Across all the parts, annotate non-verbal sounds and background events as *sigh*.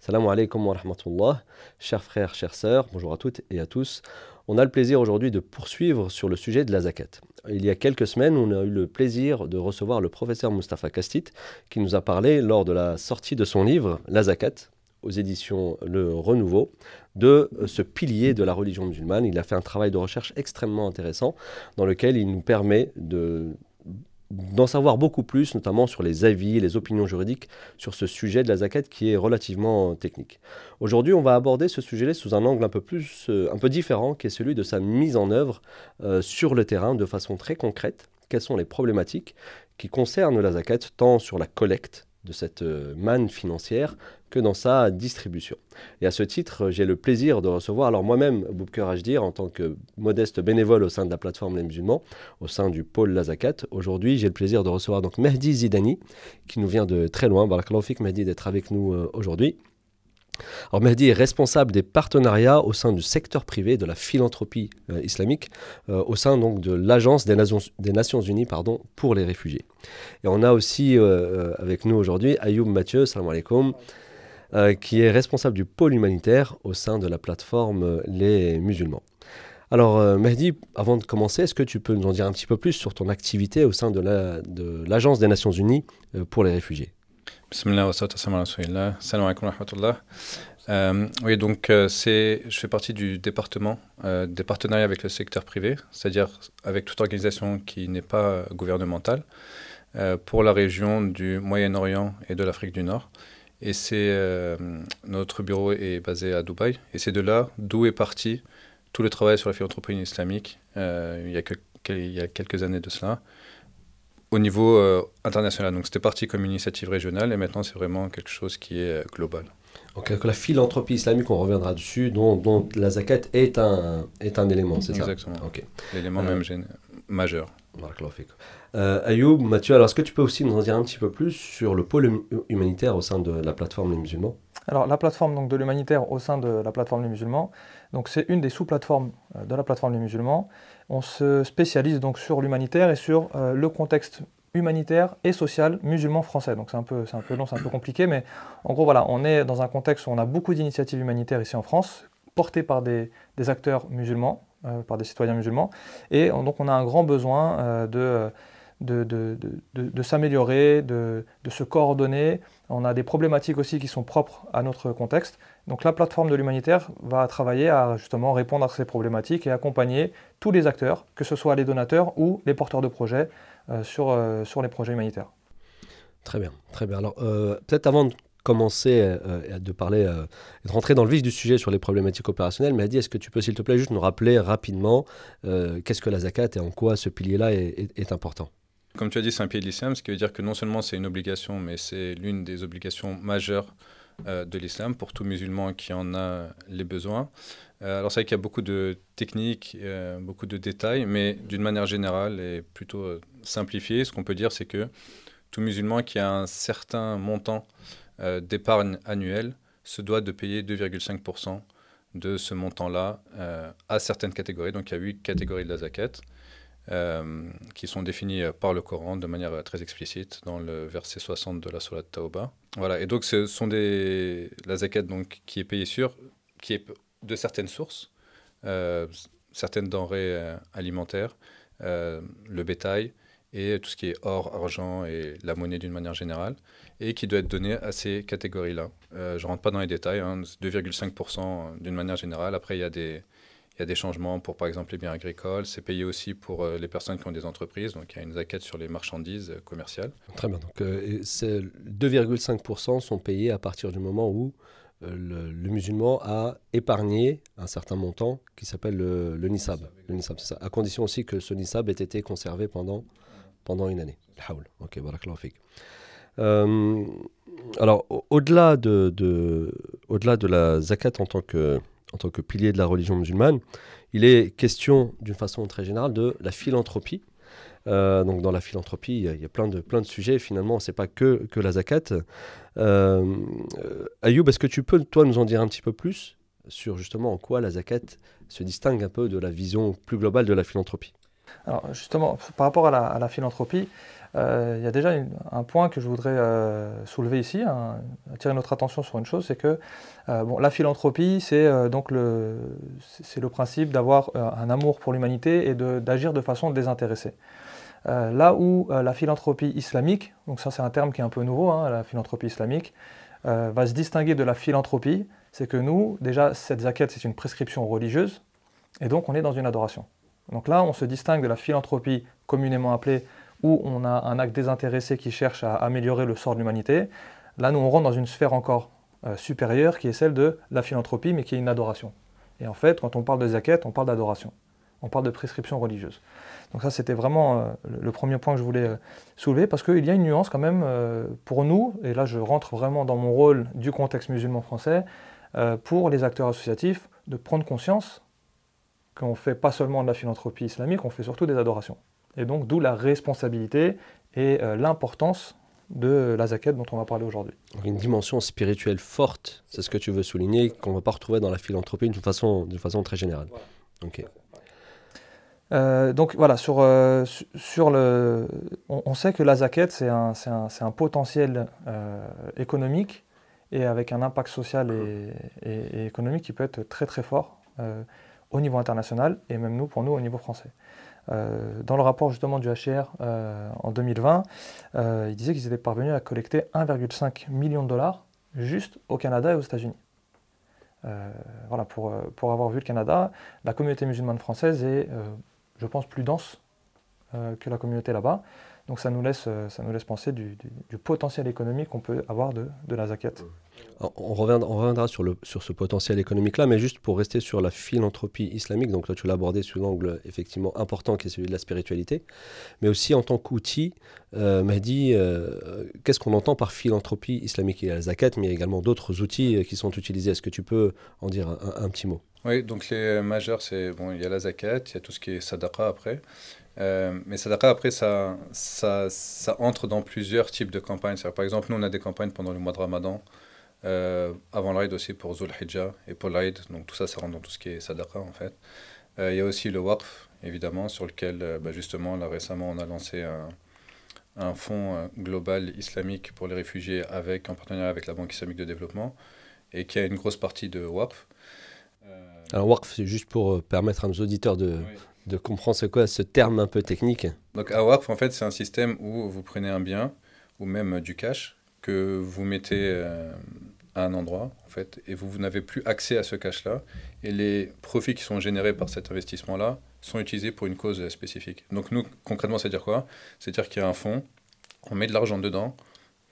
Salam alaikum wa rahmatullah, chers frères, chères sœurs, bonjour à toutes et à tous. On a le plaisir aujourd'hui de poursuivre sur le sujet de la zakat. Il y a quelques semaines, on a eu le plaisir de recevoir le professeur Mustafa Kastit qui nous a parlé lors de la sortie de son livre La zakat aux éditions Le Renouveau de ce pilier de la religion musulmane. Il a fait un travail de recherche extrêmement intéressant dans lequel il nous permet de d'en savoir beaucoup plus, notamment sur les avis, les opinions juridiques sur ce sujet de la zakat qui est relativement technique. Aujourd'hui, on va aborder ce sujet-là sous un angle un peu plus, euh, un peu différent, qui est celui de sa mise en œuvre euh, sur le terrain de façon très concrète. Quelles sont les problématiques qui concernent la zakat, tant sur la collecte de cette euh, manne financière que dans sa distribution. Et à ce titre, j'ai le plaisir de recevoir, alors moi-même, Boubker Hajdir, en tant que modeste bénévole au sein de la plateforme Les Musulmans, au sein du pôle Lazakat. Aujourd'hui, j'ai le plaisir de recevoir donc Mehdi Zidani, qui nous vient de très loin. Barakallahu Mehdi, d'être avec nous euh, aujourd'hui. Alors Mehdi est responsable des partenariats au sein du secteur privé de la philanthropie euh, islamique, euh, au sein donc de l'Agence des Nations, des Nations Unies pardon, pour les réfugiés. Et on a aussi avec nous aujourd'hui Ayoub Mathieu, salam alaikum, euh, qui est responsable du pôle humanitaire au sein de la plateforme euh, Les Musulmans. Alors, euh, Mehdi, avant de commencer, est-ce que tu peux nous en dire un petit peu plus sur ton activité au sein de l'Agence des Nations Unies pour les réfugiés? Bismillah wa alaikum wa oui, donc c'est, je fais partie du département des partenariats avec le secteur privé, c'est-à-dire avec toute organisation qui n'est pas gouvernementale, pour la région du Moyen-Orient et de l'Afrique du Nord. Et c'est euh, notre bureau est basé à Dubaï. Et c'est de là d'où est parti tout le travail sur la philanthropie islamique euh, il, y a il, y a quelques années de cela au niveau euh, international. Donc c'était parti comme une initiative régionale et maintenant c'est vraiment quelque chose qui est global. Donc la philanthropie islamique, on reviendra dessus, dont, dont la zakat est un, est un élément, c'est ça? Exactement. L'élément même majeur. Euh, Ayoub, Mathieu, alors est-ce que tu peux aussi nous en dire un petit peu plus sur le pôle hum, humanitaire au sein de la plateforme Les Musulmans? Alors la plateforme donc, de l'humanitaire au sein de la plateforme Les Musulmans, donc c'est une des sous-plateformes euh, de la plateforme Les Musulmans. On se spécialise donc sur l'humanitaire et sur euh, le contexte humanitaire et social musulman français. Donc c'est un peu, c'est un peu long, c'est un peu compliqué, mais en gros voilà, on est dans un contexte où on a beaucoup d'initiatives humanitaires ici en France, portées par des, des acteurs musulmans, par des citoyens musulmans, et donc on a un grand besoin de de, s'améliorer, de, se coordonner. On a des problématiques aussi qui sont propres à notre contexte. Donc la plateforme de l'humanitaire va travailler à justement répondre à ces problématiques et accompagner tous les acteurs, que ce soit les donateurs ou les porteurs de projets, euh, sur, euh, sur les projets humanitaires. Très bien, très bien. Alors euh, peut-être avant de commencer de parler, de rentrer dans le vif du sujet sur les problématiques opérationnelles, mais est-ce que tu peux s'il te plaît juste nous rappeler rapidement qu'est-ce que la zakat et en quoi ce pilier-là est important? Comme tu as dit, c'est un pied de l'islam, ce qui veut dire que non seulement c'est une obligation, mais c'est l'une des obligations majeures euh, de l'islam pour tout musulman qui en a les besoins. Euh, alors c'est vrai qu'il y a beaucoup de techniques, euh, beaucoup de détails, mais d'une manière générale et plutôt simplifiée, ce qu'on peut dire, c'est que tout musulman qui a un certain montant d'épargne annuel se doit de payer 2,5% de ce montant-là à certaines catégories. Donc il y a huit catégories de la zakat. Euh, qui sont définis euh, par le Coran de manière euh, très explicite dans le verset 60 de la Surat Tauba. Voilà, et donc ce sont des la zakat donc qui est payée sur qui est de certaines sources, certaines denrées alimentaires, le bétail et tout ce qui est or, argent et la monnaie d'une manière générale, et qui doit être donné à ces catégories-là. je ne rentre pas dans les détails, 2,5% hein, d'une manière générale. Après, il y a des il y a des changements pour, par exemple, les biens agricoles. C'est payé aussi pour euh, les personnes qui ont des entreprises. Donc, il y a une zaquette sur les marchandises euh, commerciales. Très bien. Donc, 2,5% euh, sont payés à partir du moment où le, musulman a épargné un certain montant qui s'appelle le, le, nisab. Le nisab, ça. À condition aussi que ce nisab ait été conservé pendant, pendant une année. Ok, alors, au-delà de, de, au-delà de la zakat en tant que en tant que pilier de la religion musulmane, il est question d'une façon très générale de la philanthropie. Euh, donc dans la philanthropie, il y a, plein, de, plein de sujets. Finalement, c'est pas que, que la zakat. Euh, Ayoub, est-ce que tu peux, toi, nous en dire un petit peu plus sur justement en quoi la zakat se distingue un peu de la vision plus globale de la philanthropie? Alors justement, par rapport à la, philanthropie, il y a déjà un point que je voudrais euh, soulever ici, hein, attirer notre attention sur une chose, c'est que euh, bon, la philanthropie, c'est donc le, c'est le principe d'avoir un amour pour l'humanité et d'agir de, façon désintéressée. là où la philanthropie islamique, donc ça c'est un terme qui est un peu nouveau, hein, la philanthropie islamique, va se distinguer de la philanthropie, c'est que nous, déjà, cette zakat, c'est une prescription religieuse, et donc on est dans une adoration. Donc là, on se distingue de la philanthropie communément appelée, où on a un acte désintéressé qui cherche à améliorer le sort de l'humanité. Là, nous, on rentre dans une sphère encore euh, supérieure, qui est celle de la philanthropie, mais qui est une adoration. Et en fait, quand on parle de zakat, on parle d'adoration. On parle de prescription religieuse. Donc ça, c'était vraiment euh, le premier point que je voulais euh, soulever, parce qu'il y a une nuance quand même pour nous, et là je rentre vraiment dans mon rôle du contexte musulman français, pour les acteurs associatifs de prendre conscience qu'on ne fait pas seulement de la philanthropie islamique, on fait surtout des adorations. Et donc d'où la responsabilité et euh, l'importance de la zakat dont on va parler aujourd'hui. Une dimension spirituelle forte, c'est ce que tu veux souligner, qu'on ne va pas retrouver dans la philanthropie d'une façon, façon très générale. Euh, donc voilà, sur, sur le, on, sait que la zakat, c'est un, un, un, potentiel économique et avec un impact social et, économique qui peut être très très fort euh, au niveau international et même nous, pour nous, au niveau français. Euh, dans le rapport justement du HCR euh, en 2020, il disait qu'ils étaient parvenus à collecter 1,5 million de dollars juste au Canada et aux États-Unis. voilà, pour, pour avoir vu le Canada, la communauté musulmane française est, je pense, plus dense que la communauté là-bas. Donc ça nous laisse, ça nous laisse penser du, potentiel économique qu'on peut avoir de, de la zakat. On reviendra, sur, le, sur ce potentiel économique-là, mais juste pour rester sur la philanthropie islamique, donc toi tu l'as abordé sous l'angle effectivement important qui est celui de la spiritualité, mais aussi en tant qu'outil, euh, euh, qu'est-ce qu'on entend par philanthropie islamique? Il y a la zakat, mais il y a également d'autres outils euh, qui sont utilisés. Est-ce que tu peux en dire un, petit mot? Oui, donc les majeurs, c'est bon, il y a la zakat, il y a tout ce qui est sadaqa après. mais sadaqa, après, ça, ça, ça entre dans plusieurs types de campagnes. Par exemple, nous, on a des campagnes pendant le mois de Ramadan euh, avant l'Aïd aussi pour Zul Hijjah et pour l'Aïd. Donc tout ça, ça rentre dans tout ce qui est sadaqa en fait. Euh, il y a aussi le Waqf, évidemment, sur lequel euh, bah, justement, là récemment, on a lancé un, un fonds global islamique pour les réfugiés avec, en partenariat avec la Banque islamique de développement et qui a une grosse partie de Waqf. Alors Waqf, c'est juste pour permettre à nos auditeurs de, de comprendre ce quoi ce terme un peu technique. Donc un Waqf, en fait, c'est un système où vous prenez un bien ou même du cash que vous mettez à un endroit, en fait, et vous, n'avez plus accès à ce cash-là, et les profits qui sont générés par cet investissement-là sont utilisés pour une cause spécifique. Donc nous, concrètement, c'est-à-dire quoi? C'est-à-dire qu'il y a un fonds, on met de l'argent dedans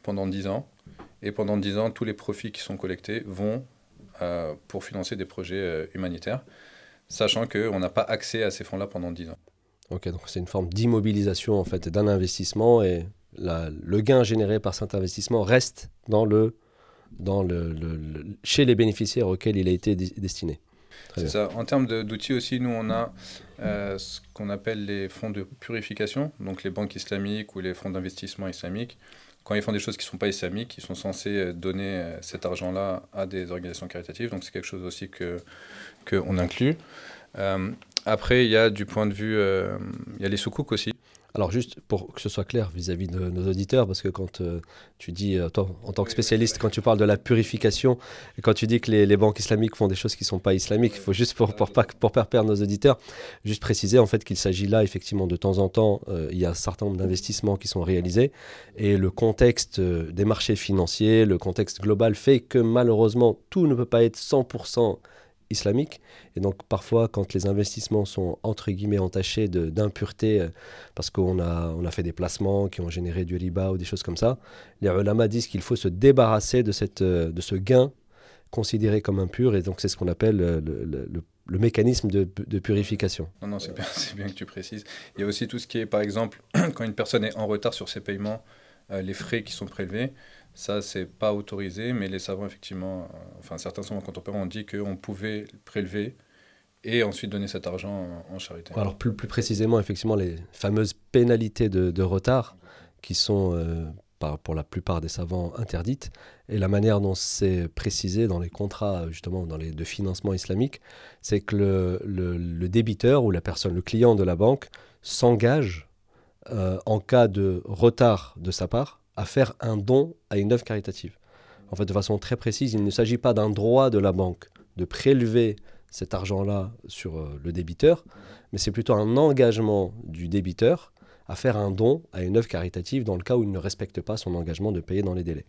pendant 10 ans, et pendant 10 ans, tous les profits qui sont collectés vont euh, pour financer des projets euh, humanitaires, sachant qu'on n'a pas accès à ces fonds-là pendant 10 ans. Ok, donc c'est une forme d'immobilisation en fait d'un investissement et le gain généré par cet investissement reste dans le dans le, chez les bénéficiaires auxquels il a été destiné. C'est ça. En termes d'outils aussi, nous, on a euh, ce qu'on appelle les fonds de purification, donc les banques islamiques ou les fonds d'investissement islamiques. Quand ils font des choses qui ne sont pas islamiques, ils sont censés euh, donner euh, cet argent-là à des organisations caritatives. Donc c'est quelque chose aussi qu'on que inclut. après, il y a du point de vue, il y a les soukouks aussi. Alors juste pour que ce soit clair vis-à-vis de nos auditeurs, parce que quand euh, tu dis, euh, toi, en tant que spécialiste, quand tu parles de la purification, et quand tu dis que les, banques islamiques font des choses qui ne sont pas islamiques, il faut juste, pour, pour, pas, pour perdre nos auditeurs, juste préciser en fait qu'il s'agit là, effectivement, de temps en temps, euh, il y a un certain nombre d'investissements qui sont réalisés, et le contexte des marchés financiers, le contexte global fait que malheureusement, tout ne peut pas être 100% islamique. Et donc parfois, quand les investissements sont entre guillemets entachés d'impureté, euh, parce qu'on a, on a fait des placements qui ont généré du riba ou des choses comme ça, les ulama disent qu'il faut se débarrasser de, cette, euh, de ce gain considéré comme impur. Et donc c'est ce qu'on appelle euh, le, le, mécanisme de, de, purification. Non, non, c'est bien, *laughs* bien, que tu précises. Il y a aussi tout ce qui est, par exemple, *clears throat* quand une personne est en retard sur ses paiements, les frais qui sont prélevés. Ça, c'est pas autorisé, mais les savants, effectivement, enfin certains savants contemporains ont dit qu'on pouvait prélever et ensuite donner cet argent en charité. Alors plus, plus précisément, effectivement, les fameuses pénalités de, retard qui sont euh, pour la plupart des savants interdites et la manière dont c'est précisé dans les contrats justement dans les, de financement islamique, c'est que le, le, débiteur ou la personne, le client de la banque s'engage euh, en cas de retard de sa part à faire un don à une œuvre caritative. En fait, de façon très précise, il ne s'agit pas d'un droit de la banque de prélever cet argent-là sur euh, le débiteur, mais c'est plutôt un engagement du débiteur à faire un don à une œuvre caritative dans le cas où il ne respecte pas son engagement de payer dans les délais.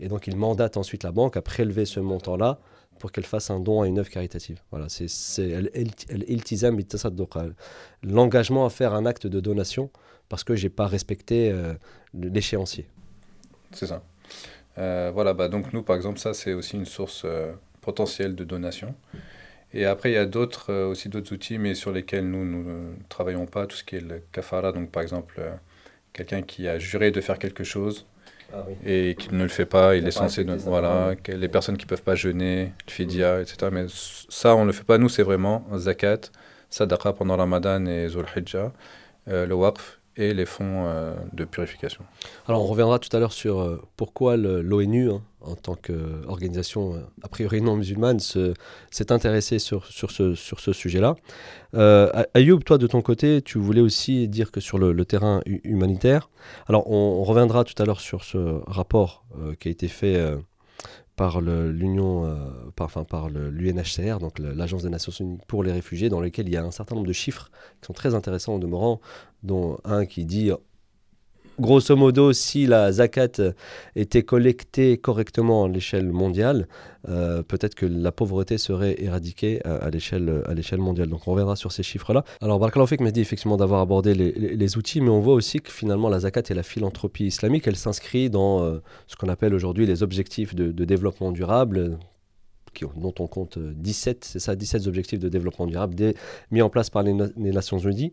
Et donc il mandate ensuite la banque à prélever ce montant-là pour qu'elle fasse un don à une œuvre caritative. Voilà, c'est l'engagement à faire un acte de donation parce que j'ai pas respecté euh, l'échéancier. C'est ça. Euh, voilà, bah donc nous par exemple ça c'est aussi une source potentielle de donation. Et après, il y a d'autres, euh, aussi d'autres outils, mais sur lesquels nous ne travaillons pas, tout ce qui est le kafara. Donc, par exemple, euh, quelqu'un qui a juré de faire quelque chose ah et qui ne le fait pas, il, est censé. voilà, les personnes qui ne peuvent pas jeûner, le fidia, etc. Mais ça, on ne le fait pas. Nous, c'est vraiment zakat, sadaqa pendant Ramadan et Zul Hijjah, euh, le waqf et les fonds euh, de purification. Alors on reviendra tout à l'heure sur euh, pourquoi l'ONU, hein, en tant qu'organisation euh, a priori non musulmane, s'est intéressée sur, ce, sujet-là. Ayoub, toi de ton côté, tu voulais aussi dire que sur le, terrain humanitaire, alors on, reviendra tout à l'heure sur ce rapport qui a été fait par l'Union, euh, par, enfin, par l'UNHCR, donc l'Agence des Nations Unies pour les réfugiés, dans lequel il y a un certain nombre de chiffres qui sont très intéressants en demeurant, dont un qui dit grosso modo, si la zakat était collectée correctement à l'échelle mondiale, euh, peut-être que la pauvreté serait éradiquée à, l'échelle à l'échelle mondiale. Donc on reviendra sur ces chiffres-là. Alors Barkalofik m'a dit effectivement d'avoir abordé les, outils, mais on voit aussi que finalement la zakat et la philanthropie islamique, elle s'inscrit dans euh, ce qu'on appelle aujourd'hui les objectifs de, développement durable, dont on compte 17, c'est ça, 17 objectifs de développement durable mis en place par les Nations Unies,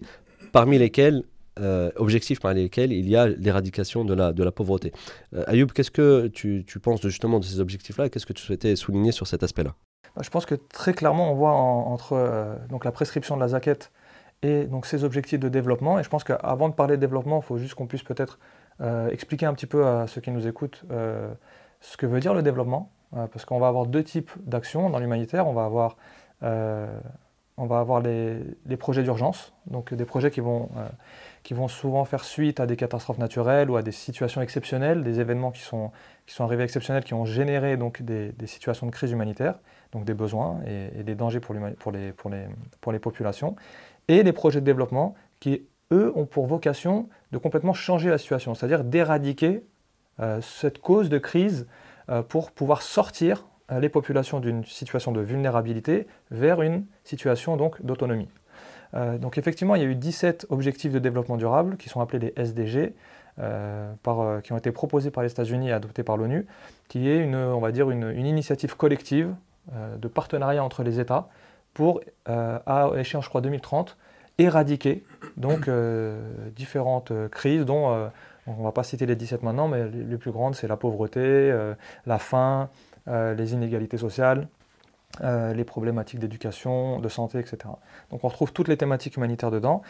parmi lesquels euh, objectifs par lesquels il y a l'éradication de la, de la pauvreté. Euh, Ayoub, qu'est-ce que tu, tu, penses de, justement de ces objectifs-là qu'est-ce que tu souhaitais souligner sur cet aspect-là? Je pense que très clairement, on voit entre euh, donc la prescription de la zaquette et donc ces objectifs de développement. Et je pense qu'avant de parler de développement, il faut juste qu'on puisse peut-être expliquer un petit peu à ceux qui nous écoutent ce que veut dire le développement. parce qu'on va avoir deux types d'actions dans l'humanitaire. On va avoir on va avoir les, projets d'urgence, donc des projets qui vont qui vont souvent faire suite à des catastrophes naturelles ou à des situations exceptionnelles, des événements qui sont, arrivés exceptionnels, qui ont généré des, situations de crise humanitaire, donc des besoins et, des dangers pour, pour, les, populations, et des projets de développement qui, eux, ont pour vocation de complètement changer la situation, c'est-à-dire d'éradiquer euh, cette cause de crise euh, pour pouvoir sortir euh, les populations d'une situation de vulnérabilité vers une situation donc d'autonomie. Euh, donc effectivement, il y a eu 17 objectifs de développement durable qui sont appelés les SDG, euh, euh, qui ont été proposés par les États-Unis et adoptés par l'ONU, qui est une, on va dire une, initiative collective de partenariat entre les États pour, à échéance, je crois, 2030, éradiquer donc différentes crises dont on ne va pas citer les 17 maintenant, mais les plus grandes, c'est la pauvreté, la faim, les inégalités sociales, euh, les problématiques d'éducation, de santé, etc. Donc on retrouve toutes les thématiques humanitaires dedans.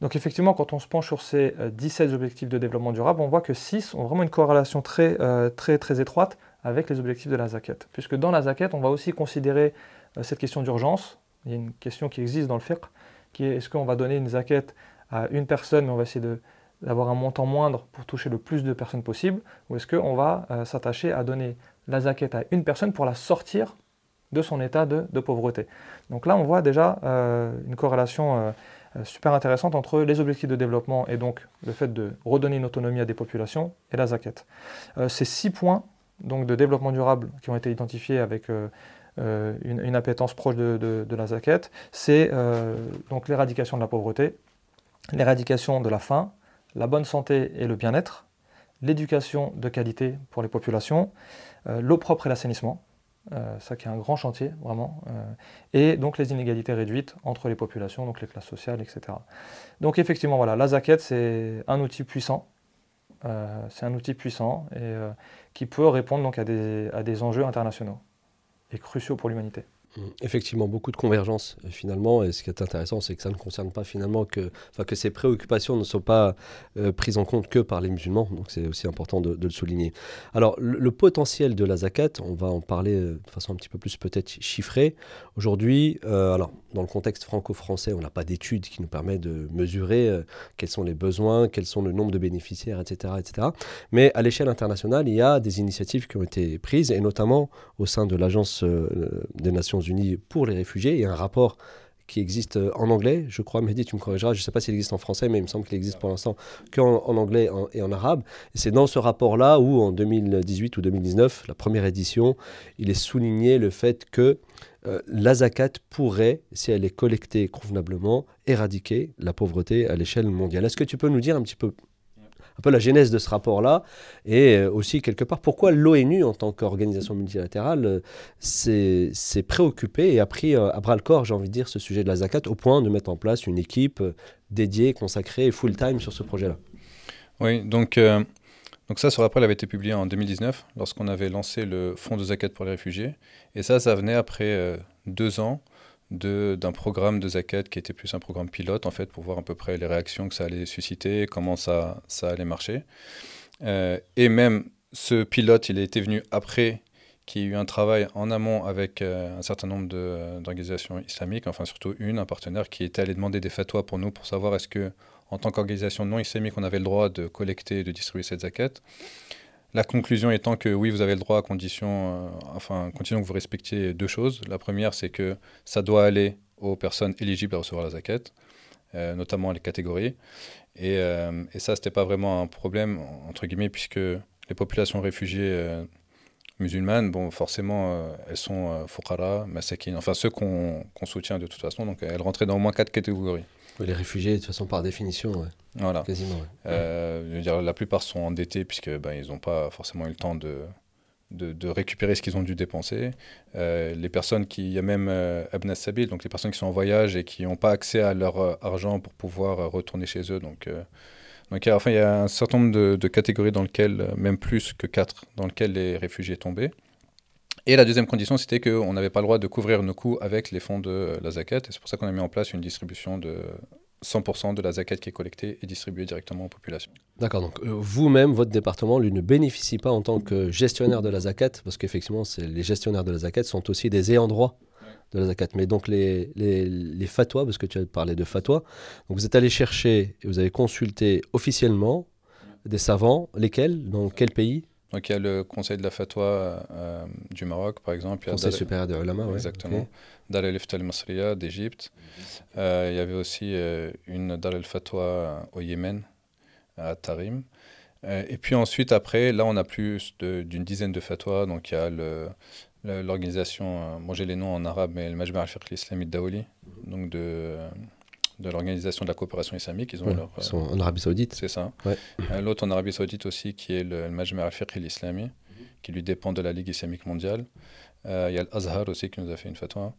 Donc effectivement, quand on se penche sur ces 17 euh, objectifs de développement durable, on voit que 6 ont vraiment une corrélation très, euh, très, très étroite avec les objectifs de la ZAKET. Puisque dans la ZAKET, on va aussi considérer cette question d'urgence. Il y a une question qui existe dans le fiqh, qui est est-ce qu'on va donner une ZAKET à une personne, mais on va essayer d'avoir un montant moindre pour toucher le plus de personnes possible, ou est-ce qu'on va s'attacher à donner la zaquette à une personne pour la sortir de son état de, pauvreté. Donc là, on voit déjà euh, une corrélation euh, euh, super intéressante entre les objectifs de développement et donc le fait de redonner une autonomie à des populations et la zaquette. ces six points donc, de développement durable qui ont été identifiés avec une, appétence proche de, la zaquette, c'est donc l'éradication de la pauvreté, l'éradication de la faim, la bonne santé et le bien-être, l'éducation de qualité pour les populations, l'eau propre et l'assainissement, euh, ça qui est un grand chantier, vraiment. Euh, et donc les inégalités réduites entre les populations, donc les classes sociales, etc. Donc effectivement, voilà, la zaquette, c'est un outil puissant c'est un outil puissant et qui peut répondre à des enjeux internationaux et cruciaux pour l'humanité. Effectivement, beaucoup de convergence euh, finalement. Et ce qui est intéressant, c'est que ça ne concerne pas finalement que, enfin, que ces préoccupations ne sont pas euh, prises en compte que par les musulmans. Donc c'est aussi important de, le souligner. Alors le, potentiel de la zakat, on va en parler euh, de façon un petit peu plus peut-être chiffrée. Aujourd'hui, alors dans le contexte franco-français, on n'a pas d'études qui nous permettent de mesurer quels sont les besoins, quels sont le nombre de bénéficiaires, etc., etc. Mais à l'échelle internationale, il y a des initiatives qui ont été prises et notamment au sein de l'agence des Nations Unis pour les réfugiés. A un rapport qui existe euh, en anglais, je crois, Mehdi, tu me corrigeras, je ne sais pas s'il existe en français, mais il me semble qu'il existe pour l'instant qu'en en anglais et en arabe. Et c'est dans ce rapport-là où, en 2018 ou 2019, la première édition, il est souligné le fait que euh, la zakat pourrait, si elle est collectée convenablement, éradiquer la pauvreté à l'échelle mondiale. Est-ce que tu peux nous dire un petit peu un peu la genèse de ce rapport-là, et euh, aussi quelque part pourquoi l'ONU, en tant qu'organisation multilatérale, euh, s'est préoccupée et a pris euh, à bras le corps, j'ai envie de dire, ce sujet de la zakat, au point de mettre en place une équipe dédiée, consacrée, full-time sur ce projet-là. Oui, donc, donc ça, ce rapport avait été publié en 2019, lorsqu'on avait lancé le fonds de zakat pour les réfugiés, et ça, ça venait après deux ans d'un programme de Zakat qui était plus un programme pilote, en fait, pour voir à peu près les réactions que ça allait susciter, comment ça, ça allait marcher. Euh, et même ce pilote, il était venu après qu'il y ait eu un travail en amont avec euh, un certain nombre d'organisations islamiques, enfin surtout une, un partenaire qui était allé demander des fatwas pour nous pour savoir est-ce que, en tant qu'organisation non islamique, on avait le droit de collecter et de distribuer cette zakat. La conclusion étant que oui, vous avez le droit à condition, euh, enfin, condition que vous respectiez deux choses. La première, c'est que ça doit aller aux personnes éligibles à recevoir la zakat, euh, notamment les catégories. Et, euh, ça, c'était pas vraiment un problème, entre guillemets, puisque les populations réfugiées musulmanes, bon, forcément, elles sont fokara, masakin, enfin ceux qu'on soutient de toute façon, donc elles rentraient dans au moins quatre catégories. Les réfugiés, de toute façon, par définition, voilà. quasiment. Euh, je veux dire, la plupart sont endettés puisque ben, ils n'ont pas forcément eu le temps de, de, récupérer ce qu'ils ont dû dépenser. Euh, les personnes qui, il y a même euh, Sabil, donc les personnes qui sont en voyage et qui n'ont pas accès à leur euh, argent pour pouvoir retourner chez eux. Donc, donc enfin, il y a un certain nombre de, de, catégories dans lesquelles, même plus que quatre, dans lesquelles les réfugiés tombaient. Et la deuxième condition, c'était qu'on n'avait pas le droit de couvrir nos coûts avec les fonds de la zakat. Et c'est pour ça qu'on a mis en place une distribution de 100% de la zakat qui est collectée et distribuée directement aux populations. D'accord, donc euh, vous-même, votre département, lui ne bénéficie pas en tant que gestionnaire de la zakat, parce qu'effectivement, les gestionnaires de la zakat sont aussi des ayants droit de la zakat. Mais donc les, les, fatwas, parce que tu as parlé de fatwas, vous êtes allé chercher et vous avez consulté officiellement des savants, lesquels, dans quel pays? Donc il y a le Conseil de la fatwa euh, du Maroc, par exemple. Il Conseil supérieur des ulama, oui. Exactement. Dar el-Ifta al-Masriya d'Égypte. Euh, il y avait aussi euh, une Dar el-Fatwa au Yémen, à Tarim. et puis ensuite, après, là, on a plus d'une dizaine de fatwas. Donc il y a l'organisation, moi j'ai les noms en arabe, mais le Majma al-Fiqh islami Daouli, donc de de l'Organisation de la coopération islamique. Ils, ont leur, ils sont en Arabie Saoudite. C'est ça. Euh, l'autre en Arabie Saoudite aussi, qui est le, le Majma al-Fiqh islami qui lui dépend de la Ligue islamique mondiale. Euh, il y a l'Azhar aussi qui nous a fait une fatwa.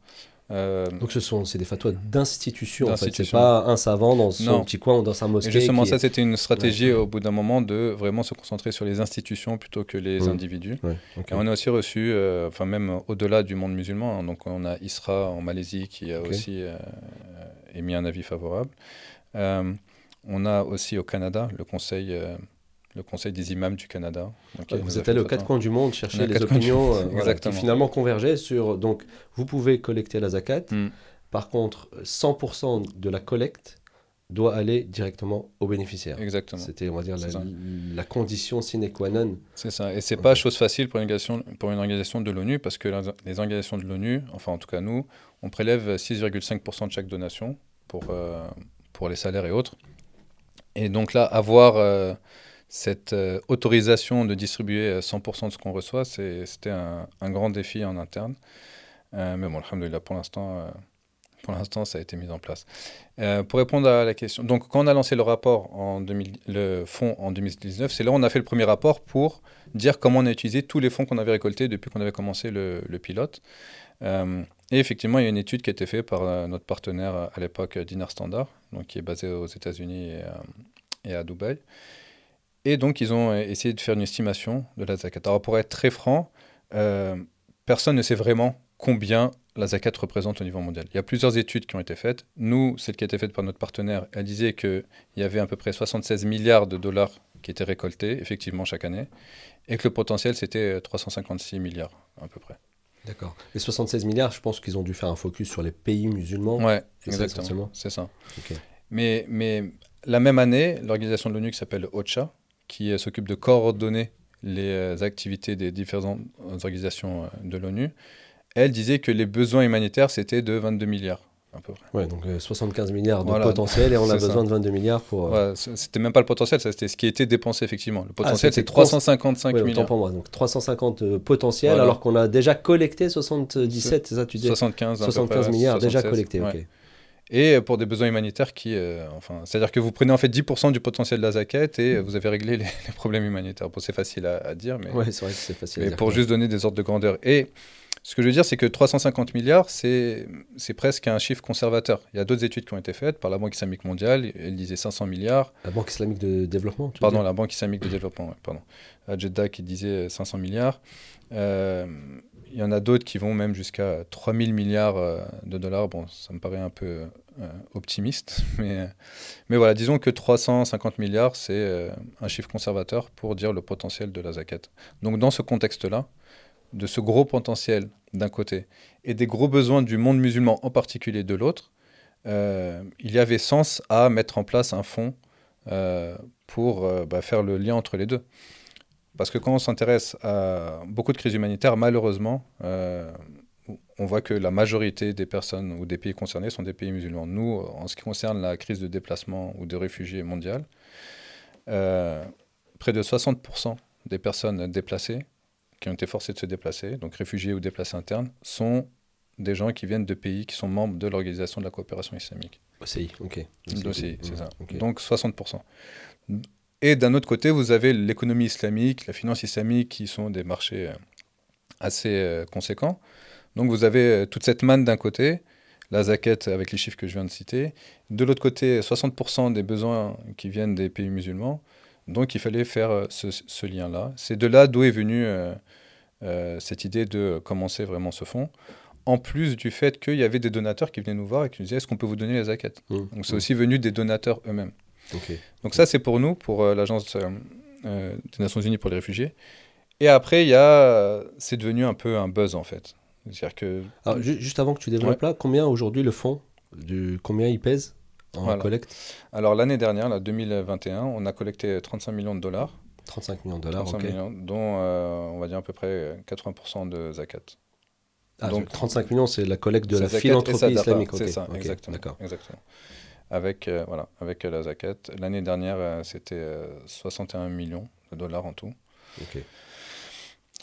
Euh, Donc ce sont c'est des fatwas d'institution en fait, c'est pas un savant dans son petit coin ou dans sa mosquée. Et justement ça c'était une stratégie au bout d'un moment de vraiment se concentrer sur les institutions plutôt que les mmh. individus. Et on a aussi reçu, enfin même au-delà du monde musulman, hein, donc on a Isra en Malaisie qui a aussi émis un avis favorable. Euh, on a aussi au Canada le conseil, euh, le conseil des imams du Canada. vous êtes allé aux quatre coins du monde chercher les opinions euh, qui finalement convergeaient sur. Donc, vous pouvez collecter la zakat. Hmm. Par contre, 100% de la collecte doit aller directement aux bénéficiaires. Exactement. C'était, on va dire, la, condition sine qua non. C'est ça. Et c'est n'est pas chose facile pour une organisation, pour une organisation de l'ONU, parce que les organisations de l'ONU, enfin en tout cas nous, on prélève 6,5% de chaque donation pour, euh, pour les salaires et autres. Et donc là, avoir euh, cette euh, autorisation de distribuer 100% de ce qu'on reçoit, c'était un, un, grand défi en interne. mais bon, alhamdoulilah, pour l'instant pour l'instant, ça a été mis en place. Euh, pour répondre à la question, donc quand on a lancé le rapport en 2000, le fonds en 2019, c'est là où on a fait le premier rapport pour dire comment on a utilisé tous les fonds qu'on avait récoltés depuis qu'on avait commencé le, pilote. Euh, et effectivement, il y a une étude qui a été faite par euh, notre partenaire à l'époque, Dinar Standard, donc qui est basé aux États-Unis et, et, à Dubaï. Et donc, ils ont essayé de faire une estimation de la zakat. Alors, pour être très franc, personne ne sait vraiment combien la zakat représente au niveau mondial. Il y a plusieurs études qui ont été faites. Nous, celle qui a été faite par notre partenaire, elle disait qu'il y avait à peu près 76 milliards de dollars qui étaient récoltés, effectivement, chaque année, et que le potentiel, c'était 356 milliards, à peu près. D'accord. Les 76 milliards, je pense qu'ils ont dû faire un focus sur les pays musulmans. Ouais, exactement. C'est ça. Mais, mais la même année, l'organisation de l'ONU qui s'appelle OCHA, qui euh, s'occupe de coordonner les euh, activités des différentes organisations euh, de l'ONU, elle disait que les besoins humanitaires, c'était de 22 milliards. À peu près. Ouais, donc 75 milliards de potentiel et on a *laughs* besoin de 22 milliards pour. Ouais, c'était même pas le potentiel, c'était ce qui été dépensé effectivement. Le ah, potentiel, c'est 355 ouais, milliards. pour moi, donc 350 potentiels alors qu'on a déjà collecté 77, c'est ça tu dis 75, 75 milliards déjà collectés, ok et pour des besoins humanitaires qui, euh, enfin, c'est-à-dire que vous prenez en fait 10% du potentiel de la zaquette et vous avez réglé *laughs* les, problèmes humanitaires. Bon, c'est facile à, dire, mais, ouais, c'est vrai que c'est facile. Mais pour juste donner des ordres de grandeur. Et ce que je veux dire, c'est que 350 milliards, c'est presque un chiffre conservateur. Il y a d'autres études qui ont été faites par la Banque islamique mondiale. Elle disait 500 milliards. La Banque islamique de développement. Tu pardon, la Banque islamique de développement. pardon. Jeddah qui disait 500 milliards. Euh, il y en a d'autres qui vont même jusqu'à 3000 milliards euh, de dollars. Bon, ça me paraît un peu euh, optimiste. *laughs* Mais, mais voilà, disons que 350 milliards, c'est euh, un chiffre conservateur pour dire le potentiel de la zakat. Donc dans ce contexte-là, de ce gros potentiel d'un côté et des gros besoins du monde musulman en particulier de l'autre, euh, il y avait sens à mettre en place un fonds pour bah, faire le lien entre les deux. Parce que quand on s'intéresse à beaucoup de crises humanitaires, malheureusement, on voit que la majorité des personnes ou des pays concernés sont des pays musulmans. Nous, en ce qui concerne la crise de déplacement ou de réfugiés mondiale, euh, près de 60% des personnes déplacées, qui ont été forcées de se déplacer, donc réfugiés ou déplacés internes, sont des gens qui viennent de pays qui sont membres de l'Organisation de la coopération islamique. OCI, ok. OCI, c'est ça. Donc 60%. Et d'un autre côté, vous avez l'économie islamique, la finance islamique, qui sont des marchés euh, assez euh, conséquents. Donc vous avez euh, toute cette manne d'un côté, la zaquette avec les chiffres que je viens de citer. De l'autre côté, 60% des besoins qui viennent des pays musulmans. Donc il fallait faire euh, ce, lien-là. C'est de là d'où est venue euh, cette idée de commencer vraiment ce fonds. En plus du fait qu'il y avait des donateurs qui venaient nous voir et qui nous disaient est-ce qu'on peut vous donner les zaquettes mmh, Donc c'est mmh. aussi venu des donateurs eux-mêmes. Donc ça c'est pour nous, pour l'Agence des Nations Unies pour les réfugiés. Et après, il y a, c'est devenu un peu un buzz en fait. C'est-à-dire que... Alors, juste avant que tu développes là, combien aujourd'hui le fonds du, Combien il pèse? En collecte Alors l'année dernière, là, 2021, on a collecté 35 millions de dollars. 35 millions de dollars, 35 millions, dont euh, on va dire à peu près 80% de zakat. Ah, donc 35 millions, c'est la collecte de la philanthropie islamique. C'est ça, exactement, exactement. Avec, euh, voilà, avec la zakat. L'année dernière, euh, c'était 61 millions de dollars en tout. Ok.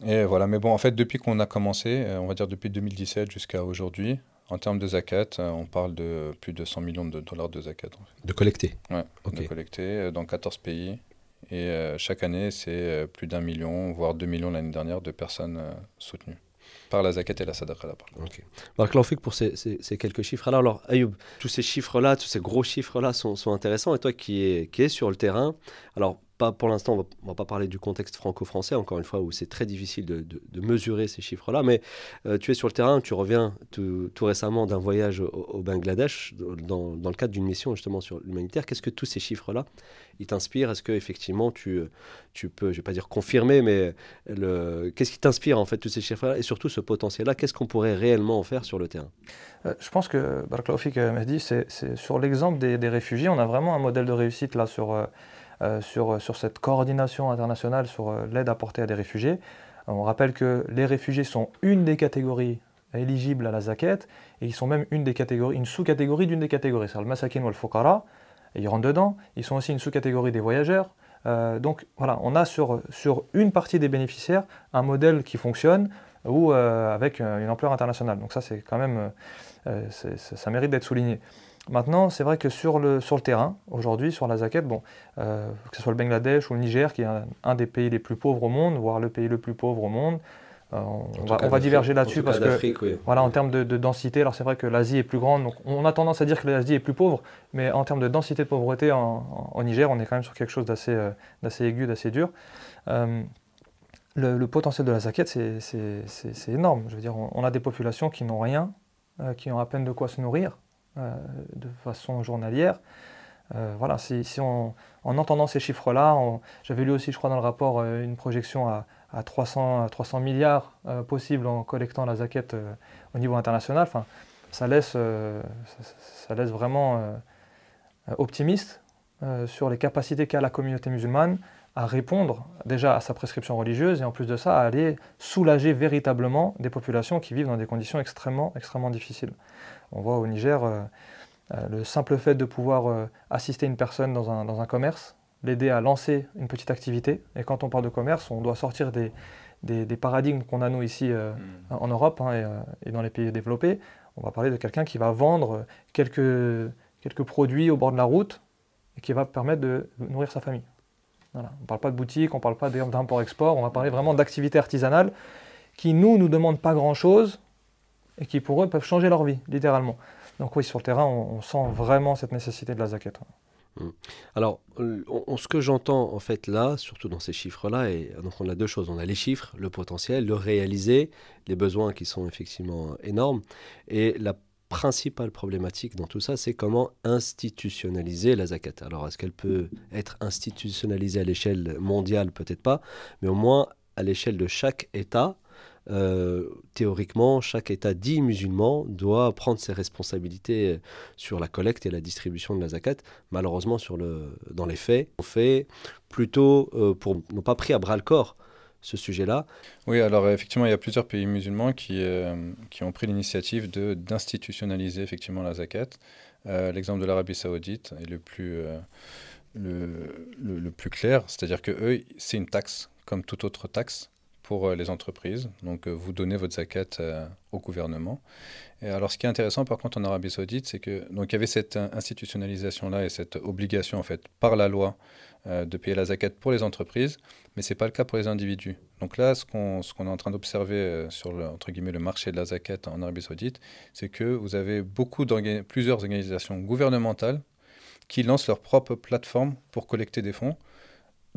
Et voilà, mais bon, en fait, depuis qu'on a commencé, euh, on va dire depuis 2017 jusqu'à aujourd'hui, en termes de zakat, euh, on parle de plus de 100 millions de dollars de zakat. De collecter Ouais, de collecter euh, dans 14 pays. Et chaque année, c'est plus d'un million, voire deux millions l'année dernière de personnes soutenues par la zakat et la sadaqa. Là, ok. Marc fait pour ces, ces, quelques chiffres. Alors, alors Ayoub, tous ces chiffres-là, tous ces gros chiffres-là sont, sont, intéressants. Et toi qui es, qui es sur le terrain, alors pas pour l'instant, on ne va pas parler du contexte franco-français, encore une fois, où c'est très difficile de, mesurer ces chiffres-là, mais euh, tu es sur le terrain, tu reviens tout, récemment d'un voyage au, Bangladesh, dans, le cadre d'une mission justement sur l'humanitaire. Qu'est-ce que tous ces chiffres-là, ils t'inspirent? Est-ce que effectivement tu, tu peux, je ne vais pas dire confirmer, mais qu'est-ce qui t'inspire en fait tous ces chiffres-là, et surtout ce potentiel-là, qu'est-ce qu'on pourrait réellement en faire sur le terrain? Euh, Je pense que, Barclaufik Mehdi, c'est sur l'exemple des, réfugiés, on a vraiment un modèle de réussite là sur... Euh, euh, sur, sur cette coordination internationale sur euh, l'aide apportée à des réfugiés. On rappelle que les réfugiés sont une des catégories éligibles à la zakat et ils sont même une, des catégories, une sous-catégorie d'une des catégories. C'est le masakin ou le fukara, et ils rentrent dedans. Ils sont aussi une sous-catégorie des voyageurs. Euh, donc voilà, on a sur, sur une partie des bénéficiaires un modèle qui fonctionne ou avec une ampleur internationale. Donc ça, c'est quand même, ça mérite d'être souligné. Maintenant, c'est vrai que sur le, sur le terrain, aujourd'hui, sur la zakat, bon, euh, que ce soit le Bangladesh ou le Niger, qui est un, des pays les plus pauvres au monde, voire le pays le plus pauvre au monde, on, va, diverger là-dessus parce que, voilà, en termes de, densité, alors c'est vrai que l'Asie est plus grande, donc on a tendance à dire que l'Asie est plus pauvre, mais en termes de densité de pauvreté en, Niger, on est quand même sur quelque chose d'assez aigu, d'assez dur. Le, potentiel de la zaquette, c'est énorme. Je veux dire, on, a des populations qui n'ont rien, qui ont à peine de quoi se nourrir de façon journalière. Euh, voilà, si, en entendant ces chiffres-là, j'avais lu aussi, je crois, dans le rapport, euh, une projection à, 300, 300, milliards euh, possibles en collectant la zaquette au niveau international. Enfin, ça, laisse, ça, laisse vraiment optimiste sur les capacités qu'a la communauté musulmane à répondre déjà à sa prescription religieuse et en plus de ça à aller soulager véritablement des populations qui vivent dans des conditions extrêmement, extrêmement difficiles. On voit au Niger euh, le simple fait de pouvoir euh, assister une personne dans un, commerce, l'aider à lancer une petite activité. Et quand on parle de commerce, on doit sortir des, paradigmes qu'on a nous ici euh, mm. en Europe hein, et, dans les pays développés. On va parler de quelqu'un qui va vendre quelques, quelques produits au bord de la route et qui va permettre de nourrir sa famille. On ne parle pas de boutique, on ne parle pas d'import-export, on va parler vraiment d'activités artisanales qui, nous, nous demandent pas grand-chose et qui, pour eux, peuvent changer leur vie, littéralement. Donc oui, sur le terrain, on, sent vraiment cette nécessité de la zaquette. Hum. Alors, ce que j'entends en fait là, surtout dans ces chiffres-là, et donc on a deux choses. On a les chiffres, le potentiel, le réalisé, les besoins qui sont effectivement énormes. Et la principale problématique dans tout ça, c'est comment institutionnaliser la zakat. Alors, est-ce qu'elle peut être institutionnalisée à l'échelle mondiale? Peut-être pas, mais au moins à l'échelle de chaque État, euh, théoriquement, chaque État dit musulman doit prendre ses responsabilités euh, sur la collecte et la distribution de la zakat. Malheureusement, sur le, dans les faits, on fait plutôt euh, pour n'ont pas pris à bras le corps ce sujet-là. Oui, alors effectivement, il y a plusieurs pays musulmans qui, qui ont pris l'initiative d'institutionnaliser effectivement la zakat. L'exemple de l'Arabie saoudite est le plus, le plus clair, c'est-à-dire que eux, c'est une taxe comme toute autre taxe pour euh, les entreprises. Donc, euh, vous donnez votre zakat euh, au gouvernement. Et alors, ce qui est intéressant, par contre, en Arabie Saoudite, c'est que donc il y avait cette institutionnalisation-là et cette obligation, en fait, par la loi, de payer la zakat pour les entreprises, mais c'est pas le cas pour les individus. Donc là, ce qu'on ce qu'on est en train d'observer sur le, entre guillemets le marché de la zakat en Arabie Saoudite, c'est que vous avez beaucoup plusieurs organisations gouvernementales qui lancent leur propre plateforme pour collecter des fonds,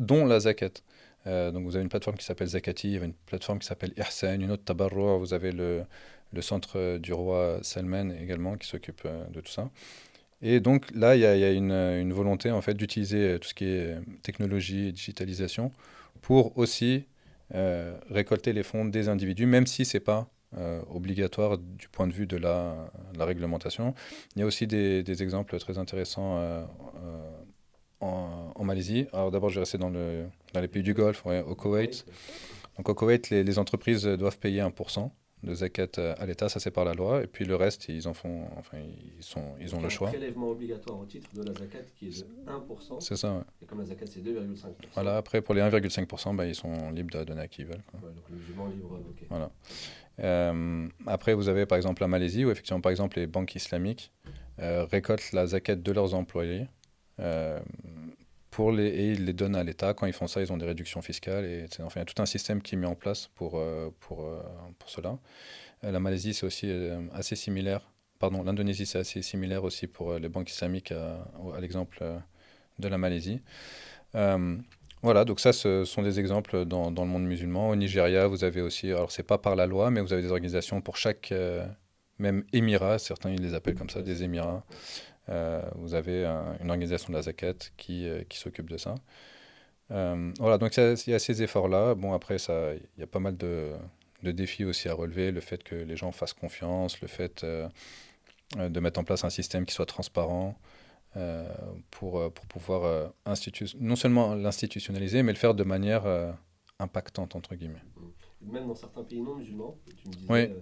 dont la zakat. Euh, donc vous avez une plateforme qui s'appelle Zakati, une plateforme qui s'appelle Ihsan, une autre Tabarro, vous avez le, centre euh, du roi Salman également qui s'occupe euh, de tout ça. Et donc là, il y a, une, volonté en fait d'utiliser tout ce qui est technologie et digitalisation pour aussi récolter les fonds des individus, même si ce n'est pas obligatoire du point de vue de la, réglementation. Il y a aussi des exemples très intéressants en, Malaisie. Alors d'abord, je vais rester dans, le, dans les pays du Golfe, au Koweït. Donc au Koweït, les, entreprises doivent payer 1% de zakat à l'État, ça c'est par la loi, et puis le reste, ils en font, enfin, ils, sont, ils ont le choix. Un prélèvement obligatoire au titre de la zakat qui est de 1%. C'est ça, Et comme la zakat c'est 2,5%. Voilà, après pour les 1,5%, bah, ils sont libres de donner à qui ils veulent. donc le musulman libre, ok. Voilà. Euh, après, vous avez par exemple la Malaisie, où effectivement, par exemple, les banques islamiques euh, récoltent la zakat de leurs employés pour les, et ils les donnent à l'État. Quand ils font ça, ils ont des réductions fiscales. Et, enfin, il y a tout un système qui est mis en place pour, euh, pour, euh, pour cela. la Malaisie, c'est aussi assez similaire. Pardon, l'Indonésie, c'est assez similaire aussi pour les banques islamiques, à, à l'exemple de la Malaisie. voilà, donc ça, ce sont des exemples dans, dans, le monde musulman. Au Nigeria, vous avez aussi, alors c'est pas par la loi, mais vous avez des organisations pour chaque, même émirat, certains ils les appellent comme ça, des émirats. Euh, vous avez une organisation de la zakat qui, euh, qui s'occupe de ça. Euh, voilà, donc il y a ces efforts-là. Bon, après, il y a pas mal de, défis aussi à relever. Le fait que les gens fassent confiance, le fait de mettre en place un système qui soit transparent. pour, pouvoir non seulement l'institutionnaliser, mais le faire de manière impactante, entre guillemets même dans certains pays non musulmans. Tu me disais, oui, euh,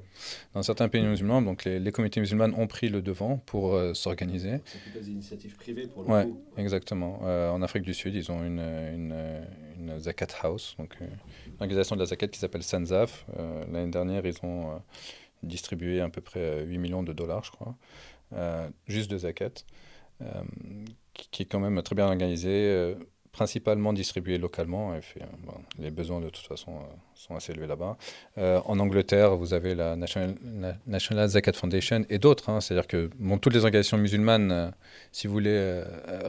dans certains pays non musulmans, donc les, les communautés musulmanes ont pris le devant pour euh, s'organiser. C'est des initiatives privées pour le ouais, coup. exactement. Euh, en Afrique du Sud, ils ont une, une, une Zakat House, donc une organisation de la Zakat qui s'appelle Sanzaf. L'année dernière, ils ont distribué à peu près 8 millions de dollars, je crois, juste de Zakat, qui, qui, est quand même très bien organisé principalement distribué localement. Et fait, les besoins de toute façon sont assez élevés là-bas. en Angleterre, vous avez la National, Zakat Foundation et d'autres. Hein. C'est-à-dire que bon, toutes les organisations musulmanes, si vous voulez,